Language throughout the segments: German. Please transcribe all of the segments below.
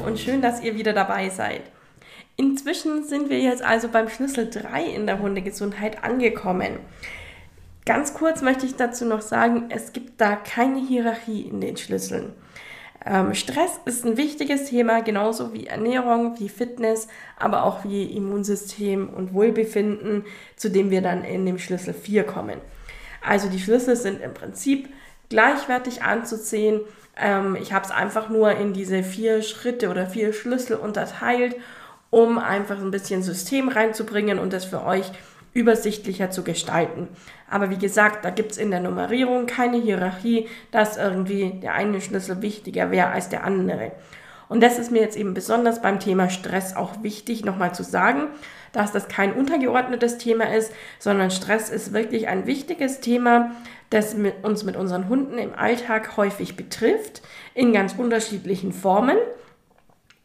Und schön, dass ihr wieder dabei seid. Inzwischen sind wir jetzt also beim Schlüssel 3 in der Hundegesundheit angekommen. Ganz kurz möchte ich dazu noch sagen, es gibt da keine Hierarchie in den Schlüsseln. Ähm, Stress ist ein wichtiges Thema, genauso wie Ernährung, wie Fitness, aber auch wie Immunsystem und Wohlbefinden, zu dem wir dann in dem Schlüssel 4 kommen. Also die Schlüssel sind im Prinzip gleichwertig anzusehen. Ähm, ich habe es einfach nur in diese vier Schritte oder vier Schlüssel unterteilt, um einfach ein bisschen System reinzubringen und das für euch übersichtlicher zu gestalten. Aber wie gesagt, da gibt es in der Nummerierung keine Hierarchie, dass irgendwie der eine Schlüssel wichtiger wäre als der andere. Und das ist mir jetzt eben besonders beim Thema Stress auch wichtig, nochmal zu sagen, dass das kein untergeordnetes Thema ist, sondern Stress ist wirklich ein wichtiges Thema, das mit uns mit unseren Hunden im Alltag häufig betrifft, in ganz unterschiedlichen Formen.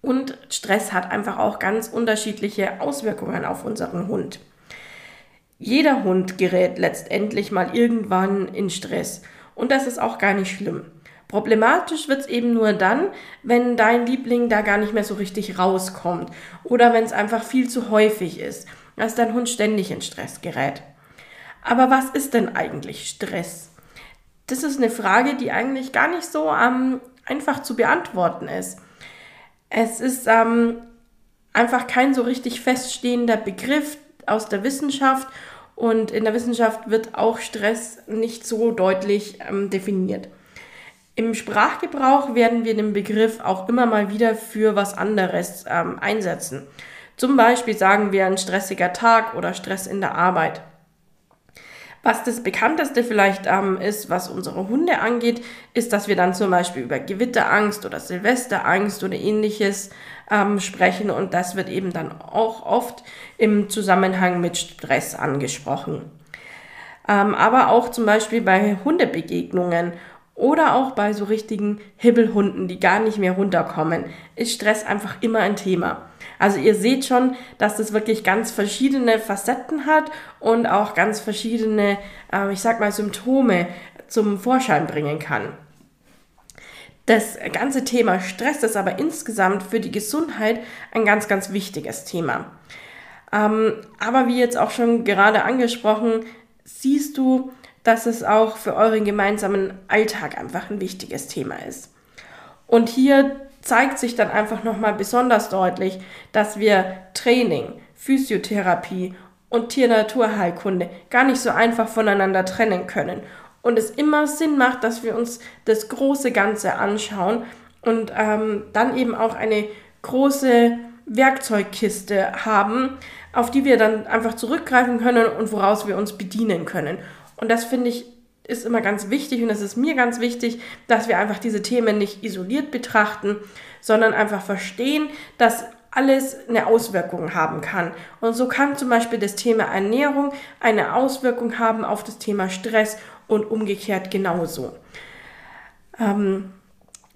Und Stress hat einfach auch ganz unterschiedliche Auswirkungen auf unseren Hund. Jeder Hund gerät letztendlich mal irgendwann in Stress. Und das ist auch gar nicht schlimm. Problematisch wird es eben nur dann, wenn dein Liebling da gar nicht mehr so richtig rauskommt oder wenn es einfach viel zu häufig ist, dass dein Hund ständig in Stress gerät. Aber was ist denn eigentlich Stress? Das ist eine Frage, die eigentlich gar nicht so ähm, einfach zu beantworten ist. Es ist ähm, einfach kein so richtig feststehender Begriff, aus der Wissenschaft und in der Wissenschaft wird auch Stress nicht so deutlich ähm, definiert. Im Sprachgebrauch werden wir den Begriff auch immer mal wieder für was anderes ähm, einsetzen. Zum Beispiel sagen wir ein stressiger Tag oder Stress in der Arbeit. Was das bekannteste vielleicht ähm, ist, was unsere Hunde angeht, ist, dass wir dann zum Beispiel über Gewitterangst oder Silvesterangst oder ähnliches ähm, sprechen und das wird eben dann auch oft im Zusammenhang mit Stress angesprochen. Ähm, aber auch zum Beispiel bei Hundebegegnungen oder auch bei so richtigen Hibbelhunden, die gar nicht mehr runterkommen, ist Stress einfach immer ein Thema. Also ihr seht schon, dass das wirklich ganz verschiedene Facetten hat und auch ganz verschiedene, äh, ich sag mal, Symptome zum Vorschein bringen kann. Das ganze Thema Stress ist aber insgesamt für die Gesundheit ein ganz, ganz wichtiges Thema. Ähm, aber wie jetzt auch schon gerade angesprochen, siehst du, dass es auch für euren gemeinsamen Alltag einfach ein wichtiges Thema ist. Und hier zeigt sich dann einfach nochmal besonders deutlich, dass wir Training, Physiotherapie und Tier-Naturheilkunde gar nicht so einfach voneinander trennen können. Und es immer Sinn macht, dass wir uns das große Ganze anschauen und ähm, dann eben auch eine große Werkzeugkiste haben, auf die wir dann einfach zurückgreifen können und woraus wir uns bedienen können. Und das finde ich ist immer ganz wichtig und es ist mir ganz wichtig, dass wir einfach diese Themen nicht isoliert betrachten, sondern einfach verstehen, dass alles eine Auswirkung haben kann. Und so kann zum Beispiel das Thema Ernährung eine Auswirkung haben auf das Thema Stress und umgekehrt genauso. Ähm,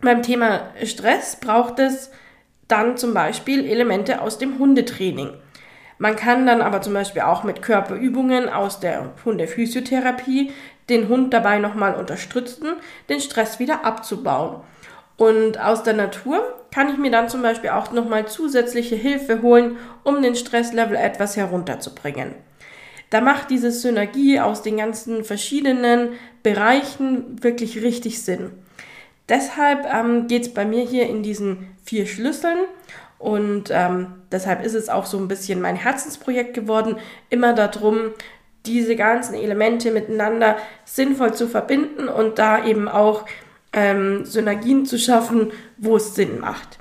beim Thema Stress braucht es dann zum Beispiel Elemente aus dem Hundetraining. Man kann dann aber zum Beispiel auch mit Körperübungen aus der Hundephysiotherapie den Hund dabei nochmal unterstützen, den Stress wieder abzubauen. Und aus der Natur kann ich mir dann zum Beispiel auch nochmal zusätzliche Hilfe holen, um den Stresslevel etwas herunterzubringen. Da macht diese Synergie aus den ganzen verschiedenen Bereichen wirklich richtig Sinn. Deshalb ähm, geht es bei mir hier in diesen vier Schlüsseln und ähm, deshalb ist es auch so ein bisschen mein Herzensprojekt geworden, immer darum, diese ganzen Elemente miteinander sinnvoll zu verbinden und da eben auch ähm, Synergien zu schaffen, wo es Sinn macht.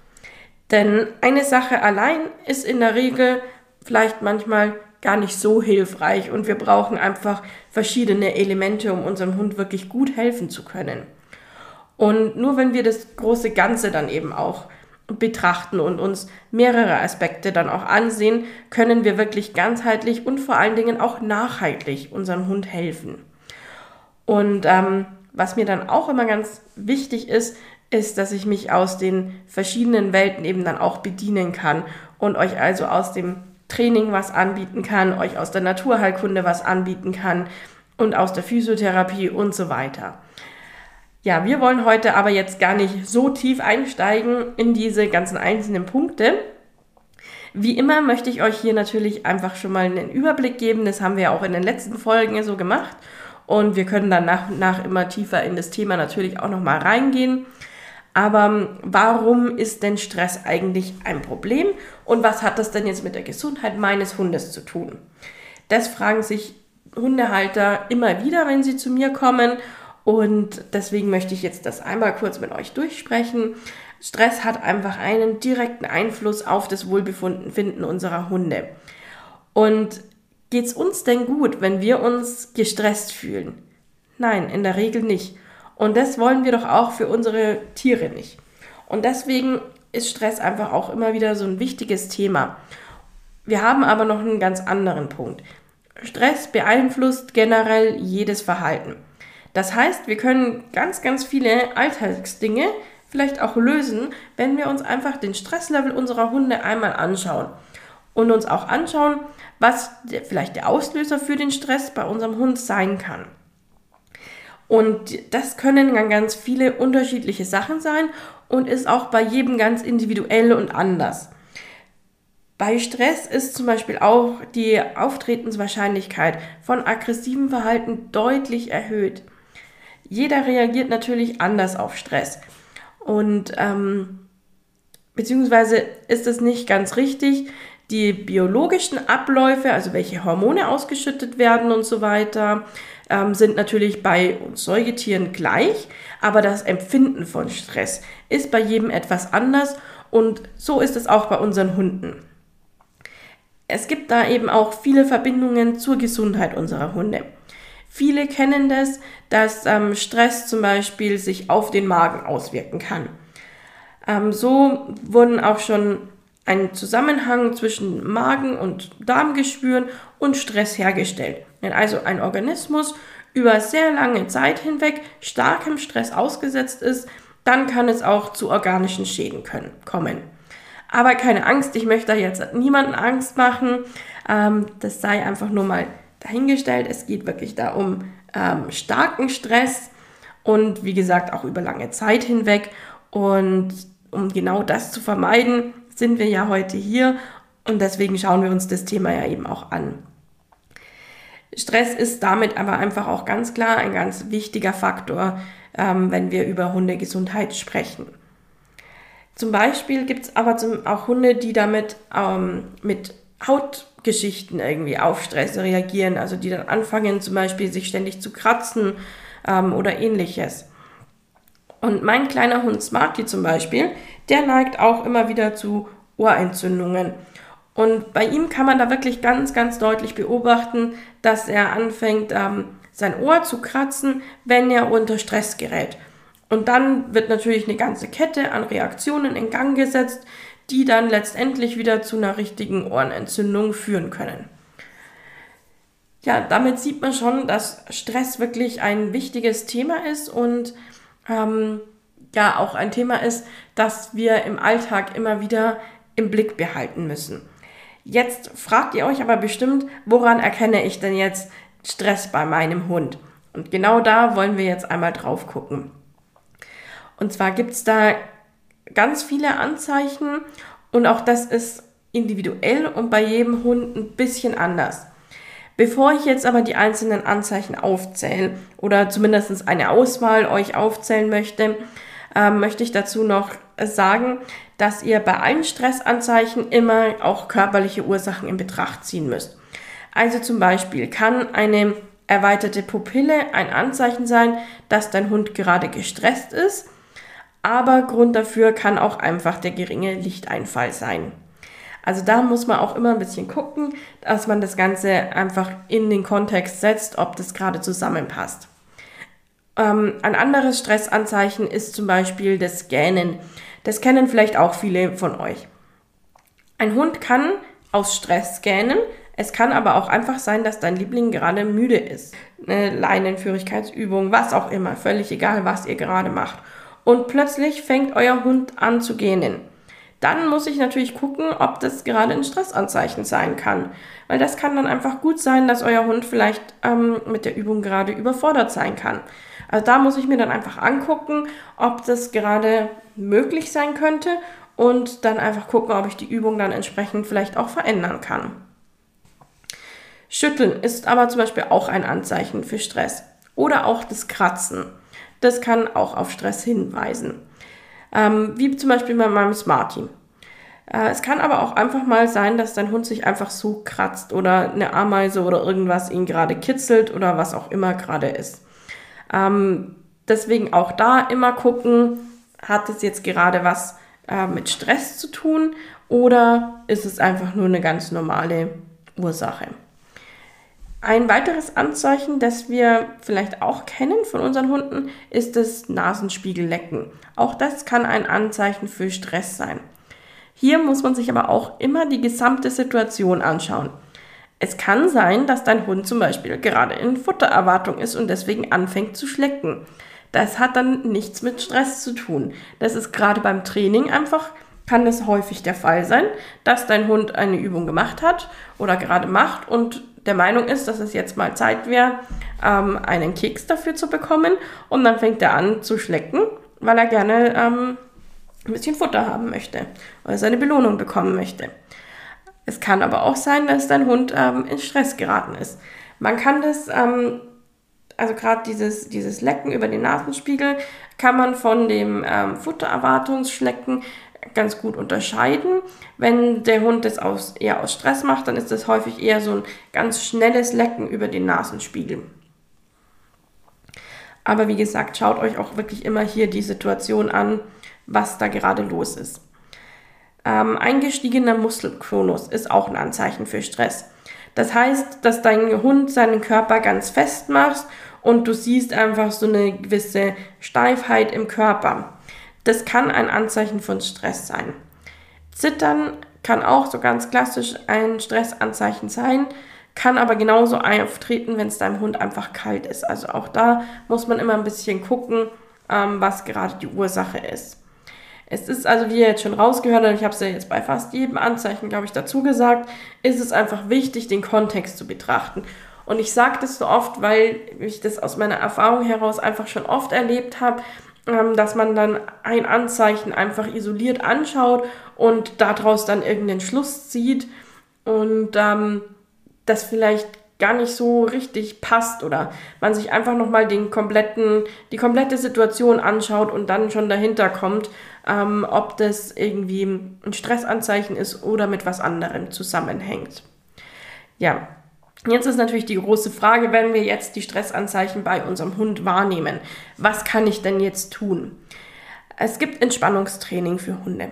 Denn eine Sache allein ist in der Regel vielleicht manchmal gar nicht so hilfreich und wir brauchen einfach verschiedene Elemente, um unserem Hund wirklich gut helfen zu können. Und nur wenn wir das große Ganze dann eben auch betrachten und uns mehrere Aspekte dann auch ansehen, können wir wirklich ganzheitlich und vor allen Dingen auch nachhaltig unserem Hund helfen. Und ähm, was mir dann auch immer ganz wichtig ist, ist, dass ich mich aus den verschiedenen Welten eben dann auch bedienen kann und euch also aus dem Training was anbieten kann, euch aus der Naturheilkunde was anbieten kann und aus der Physiotherapie und so weiter. Ja, wir wollen heute aber jetzt gar nicht so tief einsteigen in diese ganzen einzelnen Punkte. Wie immer möchte ich euch hier natürlich einfach schon mal einen Überblick geben. Das haben wir ja auch in den letzten Folgen so gemacht. Und wir können dann nach und nach immer tiefer in das Thema natürlich auch nochmal reingehen. Aber ähm, warum ist denn Stress eigentlich ein Problem? Und was hat das denn jetzt mit der Gesundheit meines Hundes zu tun? Das fragen sich Hundehalter immer wieder, wenn sie zu mir kommen. Und deswegen möchte ich jetzt das einmal kurz mit euch durchsprechen. Stress hat einfach einen direkten Einfluss auf das Wohlbefinden unserer Hunde. Und geht es uns denn gut, wenn wir uns gestresst fühlen? Nein, in der Regel nicht. Und das wollen wir doch auch für unsere Tiere nicht. Und deswegen ist Stress einfach auch immer wieder so ein wichtiges Thema. Wir haben aber noch einen ganz anderen Punkt. Stress beeinflusst generell jedes Verhalten. Das heißt, wir können ganz, ganz viele Alltagsdinge vielleicht auch lösen, wenn wir uns einfach den Stresslevel unserer Hunde einmal anschauen und uns auch anschauen, was vielleicht der Auslöser für den Stress bei unserem Hund sein kann. Und das können dann ganz viele unterschiedliche Sachen sein und ist auch bei jedem ganz individuell und anders. Bei Stress ist zum Beispiel auch die Auftretenswahrscheinlichkeit von aggressivem Verhalten deutlich erhöht. Jeder reagiert natürlich anders auf Stress. Und ähm, beziehungsweise ist es nicht ganz richtig. Die biologischen Abläufe, also welche Hormone ausgeschüttet werden und so weiter, ähm, sind natürlich bei uns Säugetieren gleich, aber das Empfinden von Stress ist bei jedem etwas anders und so ist es auch bei unseren Hunden es gibt da eben auch viele Verbindungen zur Gesundheit unserer Hunde. Viele kennen das, dass ähm, Stress zum Beispiel sich auf den Magen auswirken kann. Ähm, so wurden auch schon ein Zusammenhang zwischen Magen- und Darmgeschwüren und Stress hergestellt. Wenn also ein Organismus über sehr lange Zeit hinweg starkem Stress ausgesetzt ist, dann kann es auch zu organischen Schäden können, kommen. Aber keine Angst, ich möchte da jetzt niemanden Angst machen. Ähm, das sei einfach nur mal dahingestellt. Es geht wirklich da um ähm, starken Stress und wie gesagt auch über lange Zeit hinweg. Und um genau das zu vermeiden, sind wir ja heute hier und deswegen schauen wir uns das Thema ja eben auch an. Stress ist damit aber einfach auch ganz klar ein ganz wichtiger Faktor, ähm, wenn wir über Hundegesundheit sprechen. Zum Beispiel gibt es aber zum, auch Hunde, die damit ähm, mit Hautgeschichten irgendwie auf Stress reagieren, also die dann anfangen zum Beispiel sich ständig zu kratzen ähm, oder ähnliches. Und mein kleiner Hund Smarty zum Beispiel, der neigt auch immer wieder zu Ohrentzündungen. Und bei ihm kann man da wirklich ganz, ganz deutlich beobachten, dass er anfängt, ähm, sein Ohr zu kratzen, wenn er unter Stress gerät. Und dann wird natürlich eine ganze Kette an Reaktionen in Gang gesetzt, die dann letztendlich wieder zu einer richtigen Ohrenentzündung führen können. Ja, damit sieht man schon, dass Stress wirklich ein wichtiges Thema ist und ähm, ja auch ein Thema ist, das wir im Alltag immer wieder im Blick behalten müssen. Jetzt fragt ihr euch aber bestimmt, woran erkenne ich denn jetzt Stress bei meinem Hund? Und genau da wollen wir jetzt einmal drauf gucken. Und zwar gibt es da ganz viele Anzeichen und auch das ist individuell und bei jedem Hund ein bisschen anders. Bevor ich jetzt aber die einzelnen Anzeichen aufzähle oder zumindest eine Auswahl euch aufzählen möchte, äh, möchte ich dazu noch sagen, dass ihr bei allen Stressanzeichen immer auch körperliche Ursachen in Betracht ziehen müsst. Also zum Beispiel kann eine erweiterte Pupille ein Anzeichen sein, dass dein Hund gerade gestresst ist aber Grund dafür kann auch einfach der geringe Lichteinfall sein. Also da muss man auch immer ein bisschen gucken, dass man das Ganze einfach in den Kontext setzt, ob das gerade zusammenpasst. Ähm, ein anderes Stressanzeichen ist zum Beispiel das Gähnen. Das kennen vielleicht auch viele von euch. Ein Hund kann aus Stress gähnen. Es kann aber auch einfach sein, dass dein Liebling gerade müde ist. Eine Leinenführigkeitsübung, was auch immer, völlig egal, was ihr gerade macht. Und plötzlich fängt euer Hund an zu gähnen. Dann muss ich natürlich gucken, ob das gerade ein Stressanzeichen sein kann. Weil das kann dann einfach gut sein, dass euer Hund vielleicht ähm, mit der Übung gerade überfordert sein kann. Also da muss ich mir dann einfach angucken, ob das gerade möglich sein könnte und dann einfach gucken, ob ich die Übung dann entsprechend vielleicht auch verändern kann. Schütteln ist aber zum Beispiel auch ein Anzeichen für Stress. Oder auch das Kratzen. Das kann auch auf Stress hinweisen. Ähm, wie zum Beispiel bei meinem Smarty. Äh, es kann aber auch einfach mal sein, dass dein Hund sich einfach so kratzt oder eine Ameise oder irgendwas ihn gerade kitzelt oder was auch immer gerade ist. Ähm, deswegen auch da immer gucken, hat es jetzt gerade was äh, mit Stress zu tun oder ist es einfach nur eine ganz normale Ursache? Ein weiteres Anzeichen, das wir vielleicht auch kennen von unseren Hunden, ist das Nasenspiegellecken. Auch das kann ein Anzeichen für Stress sein. Hier muss man sich aber auch immer die gesamte Situation anschauen. Es kann sein, dass dein Hund zum Beispiel gerade in Futtererwartung ist und deswegen anfängt zu schlecken. Das hat dann nichts mit Stress zu tun. Das ist gerade beim Training einfach, kann es häufig der Fall sein, dass dein Hund eine Übung gemacht hat oder gerade macht und der Meinung ist, dass es jetzt mal Zeit wäre, ähm, einen Keks dafür zu bekommen. Und dann fängt er an zu schlecken, weil er gerne ähm, ein bisschen Futter haben möchte oder seine Belohnung bekommen möchte. Es kann aber auch sein, dass dein Hund ähm, in Stress geraten ist. Man kann das, ähm, also gerade dieses, dieses Lecken über den Nasenspiegel, kann man von dem ähm, Futtererwartungsschlecken ganz gut unterscheiden. Wenn der Hund das aus, eher aus Stress macht, dann ist das häufig eher so ein ganz schnelles Lecken über den Nasenspiegel. Aber wie gesagt, schaut euch auch wirklich immer hier die Situation an, was da gerade los ist. Ähm, eingestiegener Muskeltonus ist auch ein Anzeichen für Stress. Das heißt, dass dein Hund seinen Körper ganz fest macht und du siehst einfach so eine gewisse Steifheit im Körper. Das kann ein Anzeichen von Stress sein. Zittern kann auch so ganz klassisch ein Stressanzeichen sein, kann aber genauso auftreten, wenn es deinem Hund einfach kalt ist. Also auch da muss man immer ein bisschen gucken, ähm, was gerade die Ursache ist. Es ist also, wie ihr jetzt schon rausgehört habt, ich habe es ja jetzt bei fast jedem Anzeichen, glaube ich, dazu gesagt, ist es einfach wichtig, den Kontext zu betrachten. Und ich sage das so oft, weil ich das aus meiner Erfahrung heraus einfach schon oft erlebt habe, ähm, dass man dann ein Anzeichen einfach isoliert anschaut und daraus dann irgendeinen Schluss zieht und ähm, das vielleicht gar nicht so richtig passt oder man sich einfach nochmal den kompletten, die komplette Situation anschaut und dann schon dahinter kommt, ähm, ob das irgendwie ein Stressanzeichen ist oder mit was anderem zusammenhängt. Ja, jetzt ist natürlich die große Frage, wenn wir jetzt die Stressanzeichen bei unserem Hund wahrnehmen, was kann ich denn jetzt tun? Es gibt Entspannungstraining für Hunde.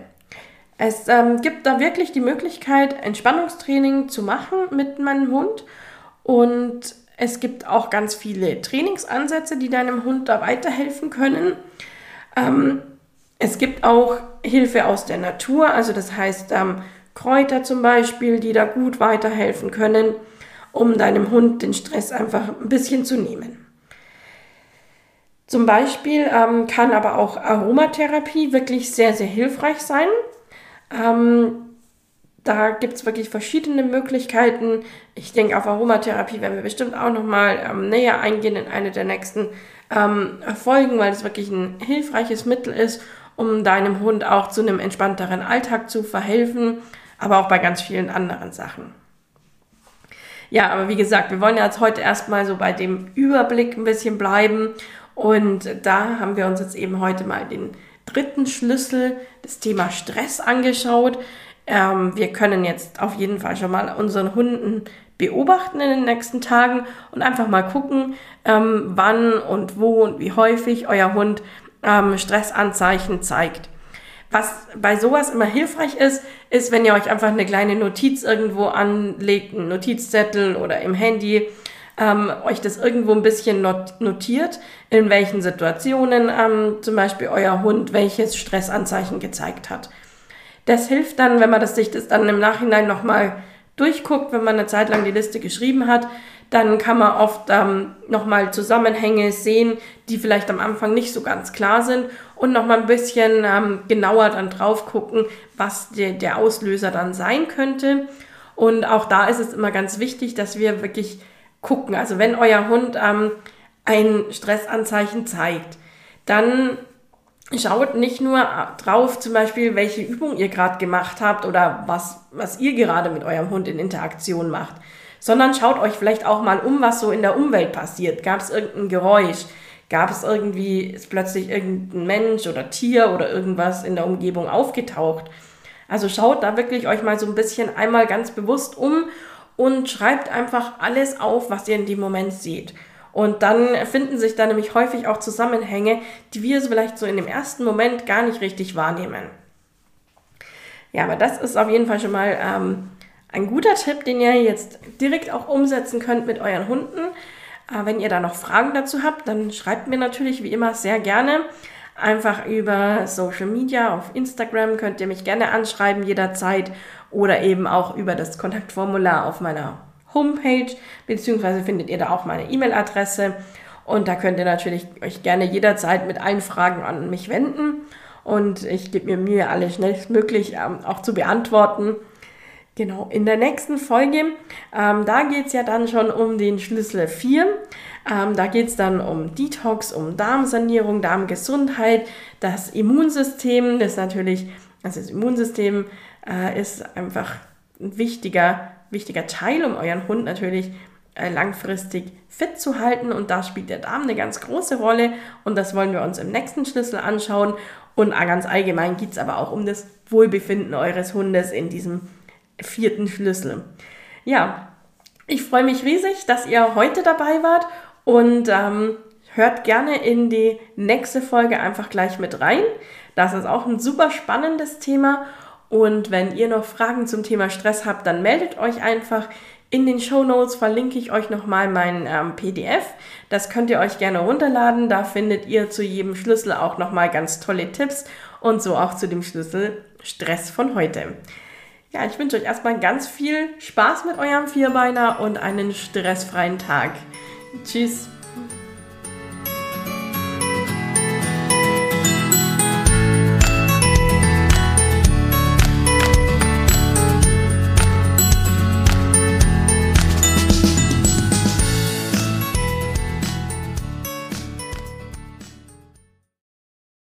Es ähm, gibt da wirklich die Möglichkeit, Entspannungstraining zu machen mit meinem Hund und es gibt auch ganz viele Trainingsansätze, die deinem Hund da weiterhelfen können. Ähm, es gibt auch Hilfe aus der Natur, also das heißt ähm, Kräuter zum Beispiel, die da gut weiterhelfen können, um deinem Hund den Stress einfach ein bisschen zu nehmen. Zum Beispiel ähm, kann aber auch Aromatherapie wirklich sehr, sehr hilfreich sein. Ähm, da gibt es wirklich verschiedene Möglichkeiten. Ich denke, auf Aromatherapie werden wir bestimmt auch nochmal ähm, näher eingehen in eine der nächsten ähm, Folgen, weil es wirklich ein hilfreiches Mittel ist, um deinem Hund auch zu einem entspannteren Alltag zu verhelfen, aber auch bei ganz vielen anderen Sachen. Ja, aber wie gesagt, wir wollen jetzt heute erstmal so bei dem Überblick ein bisschen bleiben und da haben wir uns jetzt eben heute mal den dritten Schlüssel, das Thema Stress angeschaut. Ähm, wir können jetzt auf jeden Fall schon mal unseren Hunden beobachten in den nächsten Tagen und einfach mal gucken, ähm, wann und wo und wie häufig euer Hund ähm, Stressanzeichen zeigt. Was bei sowas immer hilfreich ist, ist, wenn ihr euch einfach eine kleine Notiz irgendwo anlegt, einen Notizzettel oder im Handy, ähm, euch das irgendwo ein bisschen not notiert, in welchen Situationen ähm, zum Beispiel euer Hund welches Stressanzeichen gezeigt hat. Das hilft dann, wenn man das sich das dann im Nachhinein nochmal durchguckt, wenn man eine Zeit lang die Liste geschrieben hat, dann kann man oft ähm, nochmal Zusammenhänge sehen, die vielleicht am Anfang nicht so ganz klar sind und nochmal ein bisschen ähm, genauer dann drauf gucken, was der, der Auslöser dann sein könnte. Und auch da ist es immer ganz wichtig, dass wir wirklich gucken. Also wenn euer Hund ähm, ein Stressanzeichen zeigt, dann schaut nicht nur drauf, zum Beispiel, welche Übung ihr gerade gemacht habt oder was, was ihr gerade mit eurem Hund in Interaktion macht, sondern schaut euch vielleicht auch mal um, was so in der Umwelt passiert. Gab es irgendein Geräusch? Gab es irgendwie, ist plötzlich irgendein Mensch oder Tier oder irgendwas in der Umgebung aufgetaucht? Also schaut da wirklich euch mal so ein bisschen einmal ganz bewusst um und schreibt einfach alles auf, was ihr in dem Moment seht. Und dann finden sich da nämlich häufig auch Zusammenhänge, die wir vielleicht so in dem ersten Moment gar nicht richtig wahrnehmen. Ja, aber das ist auf jeden Fall schon mal ähm, ein guter Tipp, den ihr jetzt direkt auch umsetzen könnt mit euren Hunden. Äh, wenn ihr da noch Fragen dazu habt, dann schreibt mir natürlich wie immer sehr gerne. Einfach über Social Media, auf Instagram könnt ihr mich gerne anschreiben jederzeit oder eben auch über das Kontaktformular auf meiner Homepage, beziehungsweise findet ihr da auch meine E-Mail-Adresse. Und da könnt ihr natürlich euch gerne jederzeit mit allen Fragen an mich wenden. Und ich gebe mir Mühe, alle schnellstmöglich ähm, auch zu beantworten. Genau, in der nächsten Folge, ähm, da geht es ja dann schon um den Schlüssel 4. Ähm, da geht es dann um Detox, um Darmsanierung, Darmgesundheit, das Immunsystem. Das natürlich, also das Immunsystem äh, ist einfach ein wichtiger wichtiger Teil, um euren Hund natürlich äh, langfristig fit zu halten. Und da spielt der Darm eine ganz große Rolle. Und das wollen wir uns im nächsten Schlüssel anschauen. Und ganz allgemein geht es aber auch um das Wohlbefinden eures Hundes in diesem vierten Schlüssel. Ja, ich freue mich riesig, dass ihr heute dabei wart und ähm, hört gerne in die nächste Folge einfach gleich mit rein. Das ist auch ein super spannendes Thema und wenn ihr noch Fragen zum Thema Stress habt, dann meldet euch einfach. In den Show Notes verlinke ich euch nochmal mein ähm, PDF. Das könnt ihr euch gerne runterladen. Da findet ihr zu jedem Schlüssel auch nochmal ganz tolle Tipps und so auch zu dem Schlüssel Stress von heute. Ja, ich wünsche euch erstmal ganz viel Spaß mit eurem Vierbeiner und einen stressfreien Tag. Tschüss.